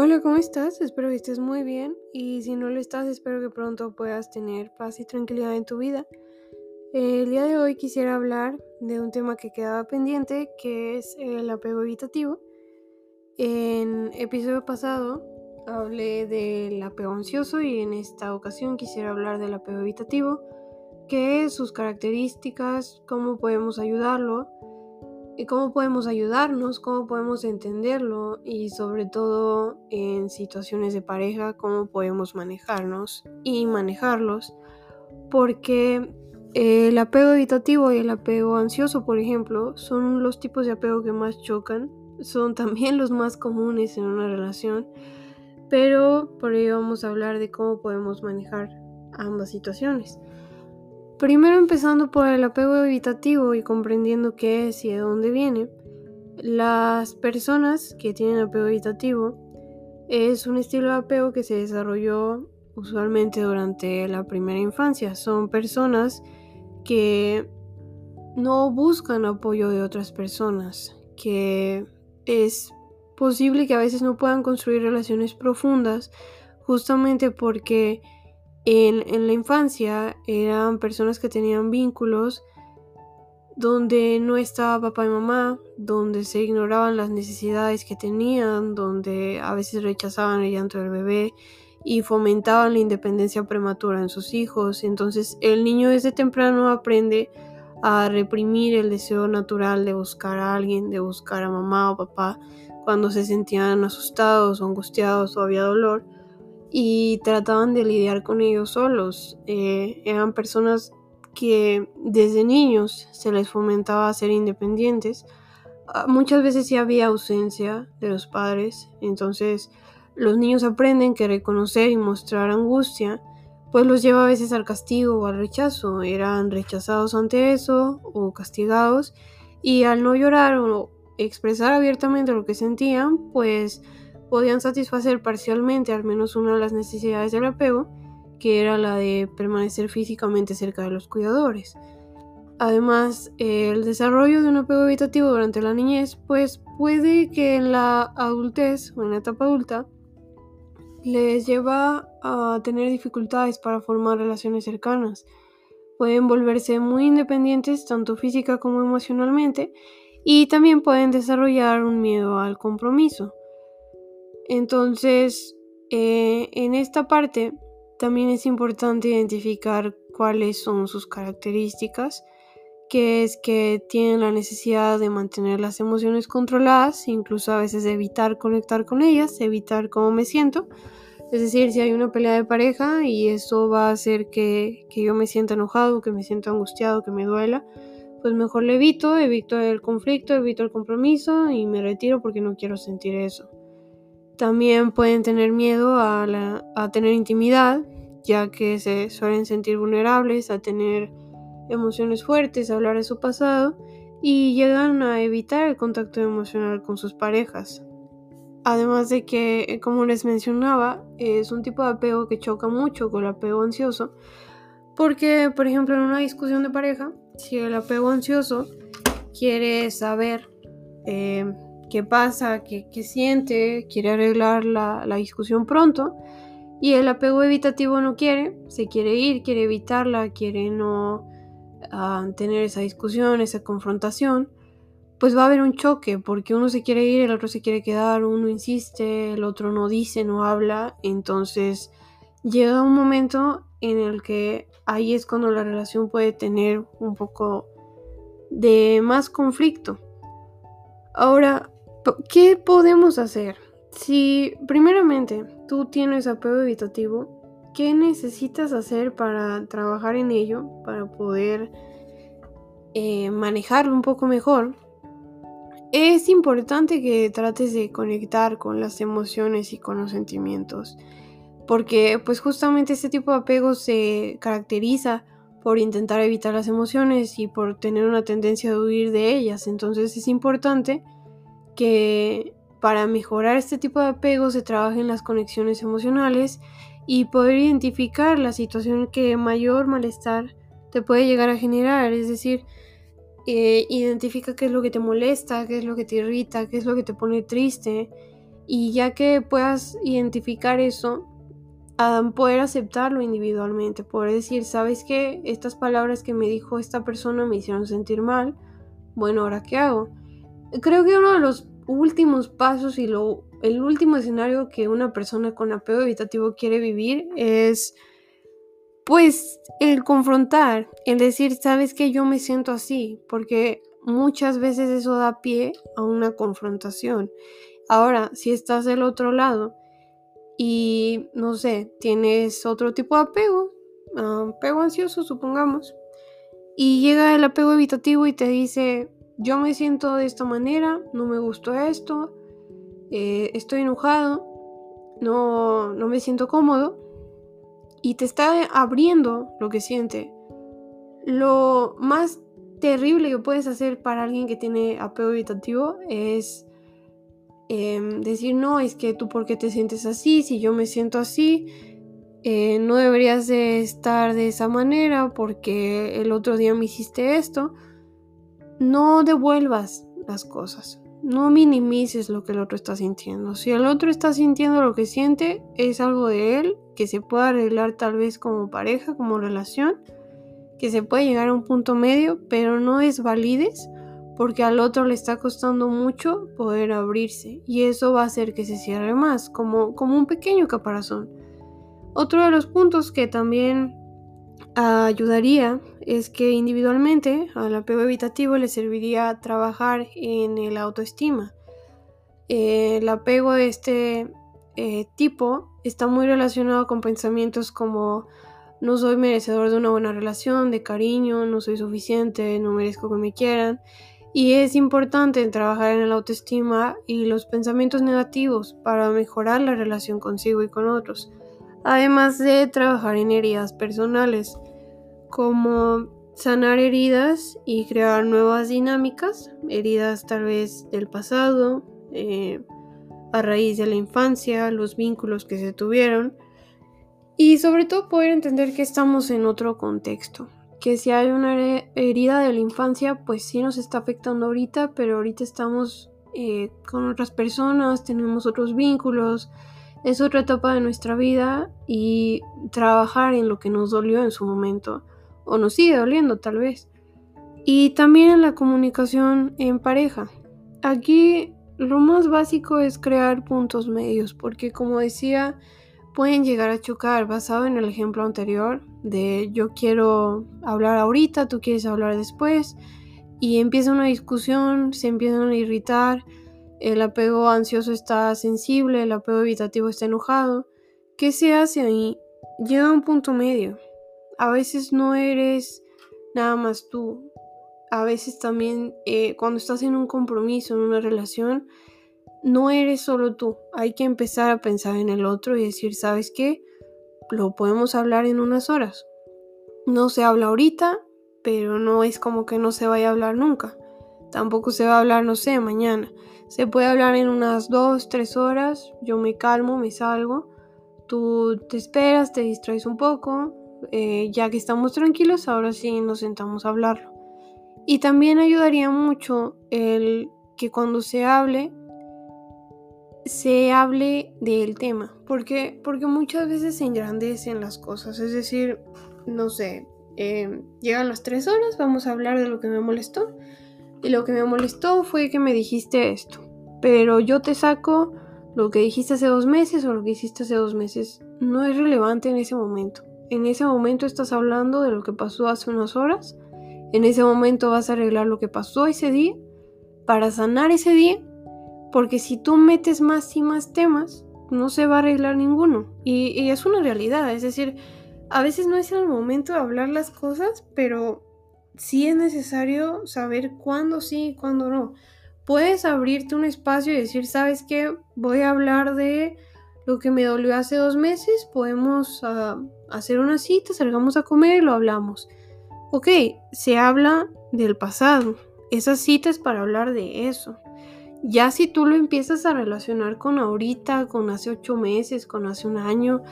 Hola, ¿cómo estás? Espero que estés muy bien y si no lo estás, espero que pronto puedas tener paz y tranquilidad en tu vida. El día de hoy quisiera hablar de un tema que quedaba pendiente, que es el apego evitativo. En episodio pasado hablé del apego ansioso y en esta ocasión quisiera hablar del apego evitativo, qué es sus características, cómo podemos ayudarlo cómo podemos ayudarnos, cómo podemos entenderlo y sobre todo en situaciones de pareja, cómo podemos manejarnos y manejarlos. Porque el apego evitativo y el apego ansioso, por ejemplo, son los tipos de apego que más chocan, son también los más comunes en una relación, pero por ello vamos a hablar de cómo podemos manejar ambas situaciones. Primero empezando por el apego evitativo y comprendiendo qué es y de dónde viene. Las personas que tienen apego evitativo es un estilo de apego que se desarrolló usualmente durante la primera infancia. Son personas que no buscan apoyo de otras personas, que es posible que a veces no puedan construir relaciones profundas justamente porque en, la infancia eran personas que tenían vínculos donde no estaba papá y mamá, donde se ignoraban las necesidades que tenían, donde a veces rechazaban el llanto del bebé y fomentaban la independencia prematura en sus hijos. Entonces el niño desde temprano aprende a reprimir el deseo natural de buscar a alguien, de buscar a mamá o papá cuando se sentían asustados o angustiados o había dolor y trataban de lidiar con ellos solos. Eh, eran personas que desde niños se les fomentaba a ser independientes. Ah, muchas veces sí había ausencia de los padres, entonces los niños aprenden que reconocer y mostrar angustia pues los lleva a veces al castigo o al rechazo. Eran rechazados ante eso o castigados y al no llorar o expresar abiertamente lo que sentían, pues podían satisfacer parcialmente al menos una de las necesidades del apego, que era la de permanecer físicamente cerca de los cuidadores. Además, el desarrollo de un apego evitativo durante la niñez, pues puede que en la adultez o en la etapa adulta les lleva a tener dificultades para formar relaciones cercanas. Pueden volverse muy independientes tanto física como emocionalmente y también pueden desarrollar un miedo al compromiso. Entonces, eh, en esta parte también es importante identificar cuáles son sus características, que es que tienen la necesidad de mantener las emociones controladas, incluso a veces evitar conectar con ellas, evitar cómo me siento. Es decir, si hay una pelea de pareja y eso va a hacer que, que yo me sienta enojado, que me sienta angustiado, que me duela, pues mejor le evito, evito el conflicto, evito el compromiso y me retiro porque no quiero sentir eso. También pueden tener miedo a, tener intimidad, ya que se suelen sentir vulnerables a tener emociones fuertes, a hablar de su pasado y llegan a evitar el contacto emocional con sus parejas. Además de que, como les mencionaba, es un tipo de apego que choca mucho con el apego ansioso, porque, por ejemplo, en una discusión de pareja, si el apego ansioso quiere saber eh, qué pasa, qué, siente, quiere arreglar la, discusión pronto. Y el apego evitativo no quiere, se quiere ir, quiere evitarla, quiere no ah, tener esa discusión, esa confrontación, pues va a haber un choque, porque uno se quiere ir, el otro se quiere quedar, uno insiste, el otro no dice, no habla, entonces llega un momento en el que ahí es cuando la relación puede tener un poco de más conflicto. Ahora, ¿Qué podemos hacer? Si primeramente tú tienes apego evitativo, ¿qué necesitas hacer para trabajar en ello, para poder eh, manejarlo un poco mejor? Es importante que trates de conectar con las emociones y con los sentimientos, porque pues justamente este tipo de apego se caracteriza por intentar evitar las emociones y por tener una tendencia de huir de ellas, entonces es importante que para mejorar este tipo de apego se trabaja en las conexiones emocionales y poder identificar la situación que mayor malestar te puede llegar a generar, es decir, eh, identifica qué es lo que te molesta, qué es lo que te irrita, qué es lo que te pone triste Y ya que puedas identificar eso, poder aceptarlo individualmente, poder decir, ¿sabes qué? Estas palabras que me dijo esta persona me hicieron sentir mal. Bueno, ¿ahora qué hago? Creo que uno de los últimos pasos y lo, el último escenario que una persona con apego evitativo quiere vivir es pues el confrontar, el decir, sabes que yo me siento así, porque muchas veces eso da pie a una confrontación. Ahora, si estás del otro lado y, no sé, tienes otro tipo de apego, apego ansioso, supongamos, y llega el apego evitativo y te dice, yo me siento de esta manera, no me gustó esto, eh, estoy enojado, no, no me siento cómodo, y te está abriendo lo que siente. Lo más terrible que puedes hacer para alguien que tiene apego evitativo es em, decir, no, es que tú por qué te sientes así, si yo me siento así, eh, no deberías de estar de esa manera porque el otro día me hiciste esto. No devuelvas las cosas. No minimices lo que el otro está sintiendo. Si el otro está sintiendo lo que siente, es algo de él que se puede arreglar tal vez como pareja, como relación, que se puede llegar a un punto medio, pero no es valides porque al otro le está costando mucho poder abrirse y eso va a hacer que se cierre más, como, como un pequeño caparazón. Otro de los puntos que también ayudaría es que individualmente al apego evitativo le serviría trabajar en el autoestima. el apego de este eh, tipo está muy relacionado con pensamientos como no soy merecedor de una buena relación, de cariño, no soy suficiente, no merezco que me quieran. Y es importante trabajar en la autoestima y los pensamientos negativos para mejorar la relación consigo y con otros. Además de trabajar en heridas personales como sanar heridas y crear nuevas dinámicas, heridas tal vez del pasado, eh, a raíz de la infancia, los vínculos que se tuvieron y sobre todo poder entender que estamos en otro contexto, que si hay una herida de la infancia pues sí nos está afectando ahorita, pero ahorita estamos eh, con otras personas, tenemos otros vínculos, es otra etapa de nuestra vida y trabajar en lo que nos dolió en su momento o nos sigue doliendo tal vez. Y también en la comunicación en pareja. Aquí lo más básico es crear puntos medios, porque como decía, pueden llegar a chocar basado en el ejemplo anterior de yo quiero hablar ahorita, tú quieres hablar después, y empieza una discusión, se empiezan a irritar, el apego ansioso está sensible, el apego evitativo está enojado. ¿Qué se hace ahí? Llega a un punto medio a veces no eres nada más tú. A veces también eh, cuando estás en un compromiso, en una relación, no eres solo tú. Hay que empezar a pensar en el otro y decir, ¿sabes qué? Lo podemos hablar en unas horas. No se habla ahorita, pero no es como que no se vaya a hablar nunca. Tampoco se va a hablar, no sé, mañana. Se puede hablar en unas dos, tres horas. Yo me calmo, me salgo. Tú te esperas, te distraes un poco, eh, ya que estamos tranquilos, ahora sí nos sentamos a hablarlo. Y también ayudaría mucho el que cuando se hable, se hable del tema, porque, porque muchas veces se engrandecen las cosas, es decir, no sé, em, llegan las tres horas, vamos a hablar de lo que me molestó, y lo que me molestó fue que me dijiste esto, pero yo te saco lo que dijiste hace dos meses o lo que hiciste hace dos meses, no es relevante en ese momento. En ese momento estás hablando de lo que pasó hace unas horas. En ese momento vas a arreglar lo que pasó ese día para sanar ese día. Porque si tú metes más y más temas, no se va a arreglar ninguno. Y, es una realidad. Es decir, a veces no es el momento de hablar las cosas, pero sí es necesario saber cuándo sí y cuándo no. Puedes abrirte un espacio y decir, ¿sabes qué? Voy a hablar de lo que me dolió hace dos meses, podemos ah, hacer una cita, salgamos a comer lo hablamos. Ok, se habla del pasado. Esa cita es para hablar de eso. Ya si tú lo empiezas a relacionar con ahorita, con hace ocho meses, con hace un año,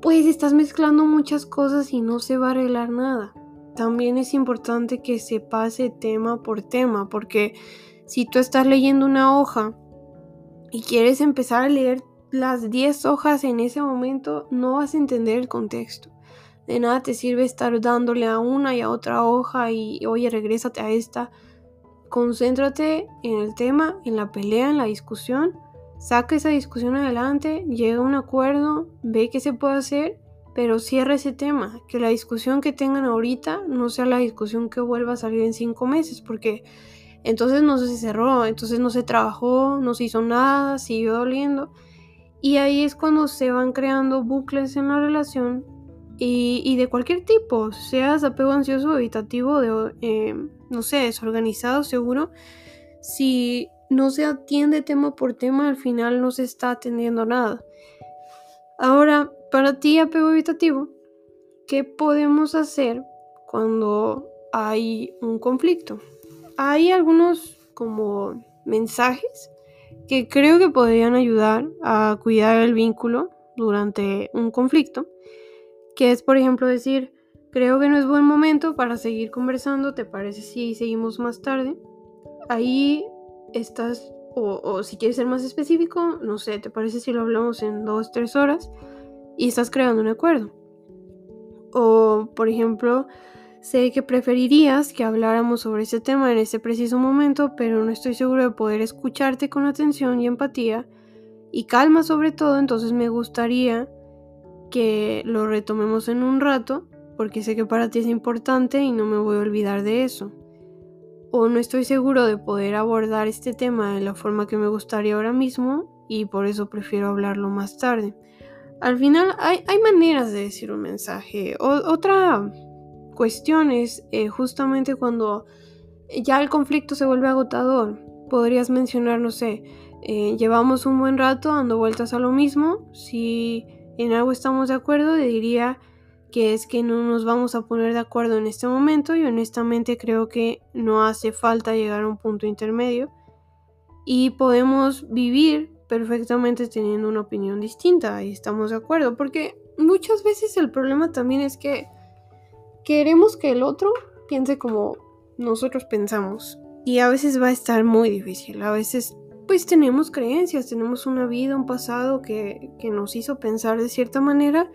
pues estás mezclando muchas cosas y no se va a arreglar nada. También es importante que se pase tema por tema, porque si tú estás leyendo una hoja y quieres empezar a leer las 10 hojas en ese momento, no vas a entender el contexto. De nada te sirve estar dándole a una y a otra hoja y oye, regrésate a esta. Concéntrate en el tema, en la pelea, en la discusión. Saca esa discusión adelante, llega a un acuerdo, ve qué se puede hacer, pero cierra ese tema. Que la discusión que tengan ahorita no sea la discusión que vuelva a salir en cinco meses, porque entonces no se cerró, entonces no se trabajó, no se hizo nada, siguió doliendo. Y ahí es cuando se van creando bucles en la relación y, de cualquier tipo, seas apego ansioso, evitativo, de, eh, no sé, desorganizado, seguro. Si no se atiende tema por tema, al final no se está atendiendo nada. Ahora, para ti, apego evitativo, ¿qué podemos hacer cuando hay un conflicto? Hay algunos como mensajes que creo que podrían ayudar a cuidar el vínculo durante un conflicto que es por ejemplo decir, creo que no es buen momento para seguir conversando, ¿te parece si seguimos más tarde? Ahí estás, o, si quieres ser más específico, no sé, ¿te parece si lo hablamos en dos, tres horas? Y estás creando un acuerdo. O, por ejemplo, sé que preferirías que habláramos sobre ese tema en ese preciso momento, pero no estoy seguro de poder escucharte con atención y empatía y calma sobre todo, entonces me gustaría que lo retomemos en un rato, porque sé que para ti es importante y no me voy a olvidar de eso. O no estoy seguro de poder abordar este tema de la forma que me gustaría ahora mismo y por eso prefiero hablarlo más tarde. Al final hay, maneras de decir un mensaje. otra cuestión es eh, justamente cuando ya el conflicto se vuelve agotador. Podrías mencionar, no sé, eh, llevamos un buen rato dando vueltas a lo mismo. Si en algo estamos de acuerdo, diría que es que no nos vamos a poner de acuerdo en este momento y honestamente creo que no hace falta llegar a un punto intermedio y podemos vivir perfectamente teniendo una opinión distinta y estamos de acuerdo porque muchas veces el problema también es que queremos que el otro piense como nosotros pensamos y a veces va a estar muy difícil, a veces pues tenemos creencias, tenemos una vida, un pasado que, nos hizo pensar de cierta manera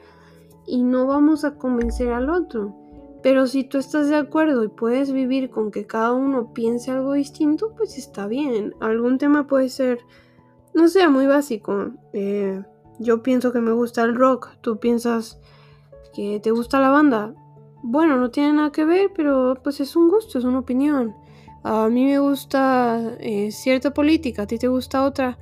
y no vamos a convencer al otro. Pero si tú estás de acuerdo y puedes vivir con que cada uno piense algo distinto, pues está bien. Algún tema puede ser, no sé, muy básico. Eh, yo pienso que me gusta el rock, tú piensas que te gusta la banda. Bueno, no tiene nada que ver, pero pues es un gusto, es una opinión a mí me gusta eh, cierta política, a ti te gusta otra,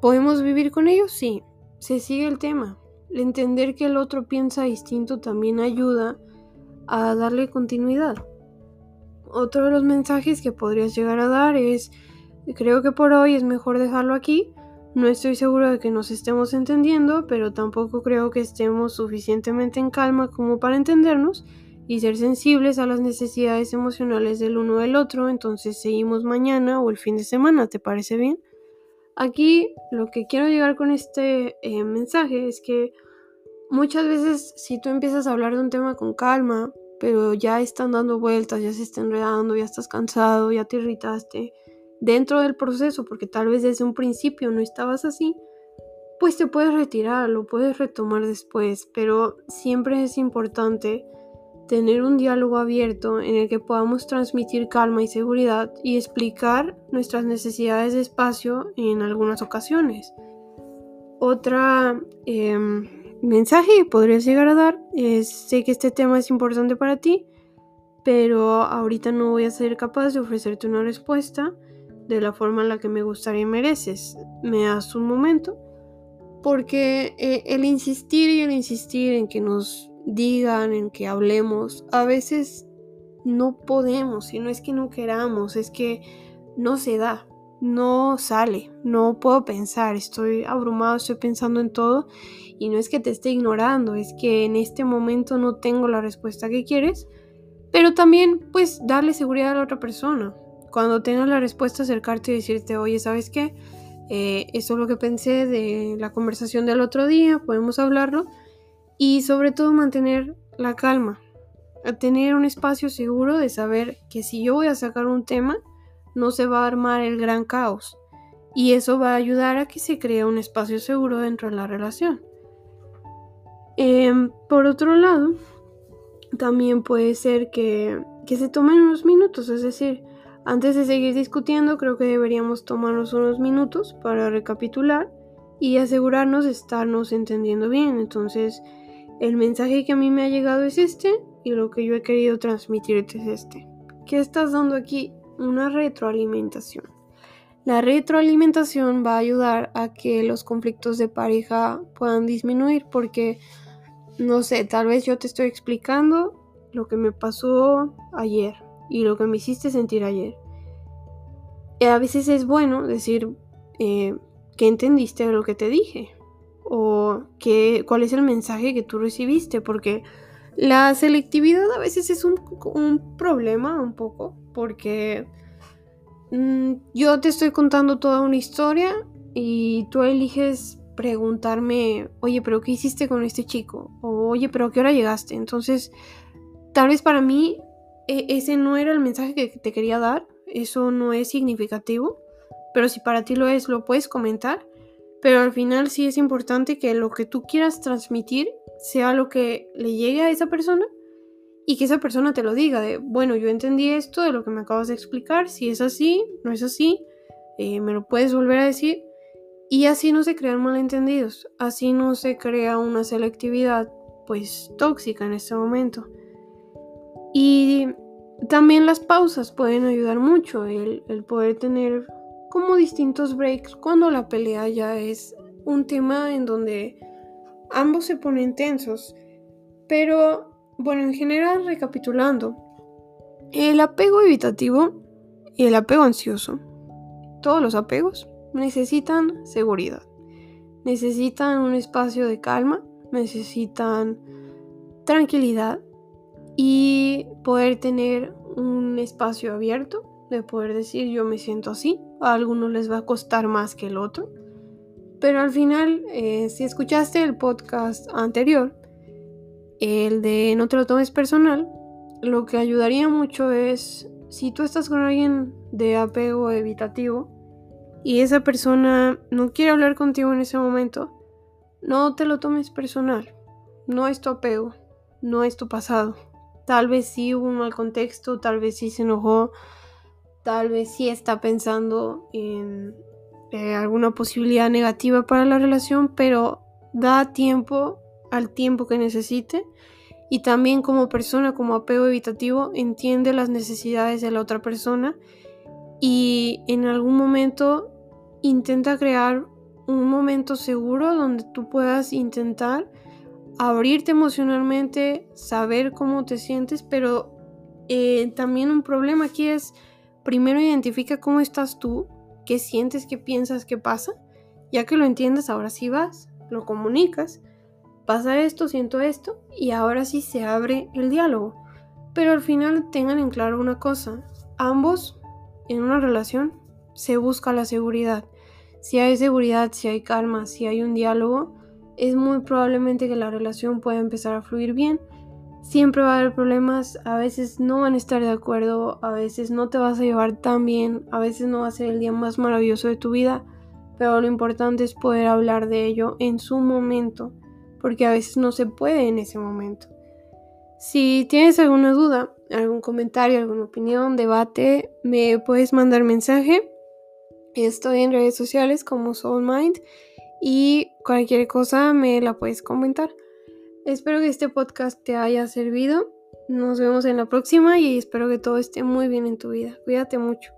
¿podemos vivir con ellos? Sí, se sigue el tema. entender que el otro piensa distinto también ayuda a darle continuidad. Otro de los mensajes que podrías llegar a dar es, creo que por hoy es mejor dejarlo aquí. No estoy seguro de que nos estemos entendiendo, pero tampoco creo que estemos suficientemente en calma como para entendernos y ser sensibles a las necesidades emocionales del uno del otro, entonces seguimos mañana o el fin de semana, ¿te parece bien? Aquí lo que quiero llegar con este eh, mensaje es que muchas veces si tú empiezas a hablar de un tema con calma, pero ya están dando vueltas, ya se está enredando, ya estás cansado, ya te irritaste, dentro del proceso, porque tal vez desde un principio no estabas así, pues te puedes retirar, lo puedes retomar después, pero siempre es importante tener un diálogo abierto en el que podamos transmitir calma y seguridad y explicar nuestras necesidades de espacio en algunas ocasiones. Otra em, mensaje que podrías llegar a dar es, sé que este tema es importante para ti, pero ahorita no voy a ser capaz de ofrecerte una respuesta de la forma en la que me gustaría y mereces. Me das un momento, porque eh, el insistir y el insistir en que nos digan, en que hablemos. A veces no podemos, y no es que no queramos, es que no se da, no sale, no puedo pensar, estoy abrumado, estoy pensando en todo y no es que te esté ignorando, es que en este momento no tengo la respuesta que quieres, pero también pues darle seguridad a la otra persona. Cuando tengas la respuesta acercarte y decirte, oye, ¿sabes qué? Eh, eso es lo que pensé de la conversación del otro día, podemos hablarlo y sobre todo mantener la calma, tener un espacio seguro de saber que si yo voy a sacar un tema, no se va a armar el gran caos Y eso va a ayudar a que se cree un espacio seguro dentro de la relación. Em, por otro lado, también puede ser que, que se tomen unos minutos, es decir, antes de seguir discutiendo, creo que deberíamos tomarnos unos minutos para recapitular y asegurarnos de estarnos entendiendo bien. Entonces, el mensaje que a mí me ha llegado es este y lo que yo he querido transmitirte es este. ¿Qué estás dando aquí? Una retroalimentación. La retroalimentación va a ayudar a que los conflictos de pareja puedan disminuir porque, no sé, tal vez yo te estoy explicando lo que me pasó ayer y lo que me hiciste sentir ayer. Y a veces es bueno decir eh, que entendiste lo que te dije o que, cuál es el mensaje que tú recibiste, porque la selectividad a veces es un, problema un poco, porque mm, yo te estoy contando toda una historia y tú eliges preguntarme, oye, pero ¿qué hiciste con este chico? O oye, pero ¿a qué hora llegaste? Entonces, tal vez para mí e, ese no era el mensaje que te quería dar, eso no es significativo, pero si para ti lo es, lo puedes comentar pero al final sí es importante que lo que tú quieras transmitir sea lo que le llegue a esa persona y que esa persona te lo diga de, bueno, yo entendí esto de lo que me acabas de explicar, si es así, no es así, eh, me lo puedes volver a decir. Y así no se crean malentendidos, así no se crea una selectividad pues tóxica en este momento. Y también las pausas pueden ayudar mucho, el, el poder tener como distintos breaks cuando la pelea ya es un tema en donde ambos se ponen tensos. Pero, bueno, en general, recapitulando, el apego evitativo y el apego ansioso, todos los apegos necesitan seguridad, necesitan un espacio de calma, necesitan tranquilidad y poder tener un espacio abierto de poder decir yo me siento así. A algunos les va a costar más que el otro. Pero al final, eh, si escuchaste el podcast anterior, el de no te lo tomes personal, lo que ayudaría mucho es si tú estás con alguien de apego evitativo y esa persona no quiere hablar contigo en ese momento, no te lo tomes personal. No es tu apego, no es tu pasado. Tal vez sí hubo un mal contexto, tal vez sí se enojó, tal vez sí está pensando en eh, alguna posibilidad negativa para la relación, pero da tiempo al tiempo que necesite y también como persona, como apego evitativo, entiende las necesidades de la otra persona y en algún momento intenta crear un momento seguro donde tú puedas intentar abrirte emocionalmente, saber cómo te sientes, pero eh, también un problema aquí es primero identifica cómo estás tú, qué sientes, qué piensas, qué pasa. Ya que lo entiendes, ahora sí vas, lo comunicas, pasa esto, siento esto, y ahora sí se abre el diálogo. Pero al final tengan en claro una cosa, ambos en una relación se busca la seguridad. Si hay seguridad, si hay calma, si hay un diálogo, es muy probablemente que la relación pueda empezar a fluir bien Siempre va a haber problemas, a veces no van a estar de acuerdo, a veces no te vas a llevar tan bien, a veces no va a ser el día más maravilloso de tu vida, pero lo importante es poder hablar de ello en su momento, porque a veces no se puede en ese momento. Si tienes alguna duda, algún comentario, alguna opinión, debate, me puedes mandar mensaje. Estoy en redes sociales como SoulMind y cualquier cosa me la puedes comentar. Espero que este podcast te haya servido. Nos vemos en la próxima y espero que todo esté muy bien en tu vida. Cuídate mucho.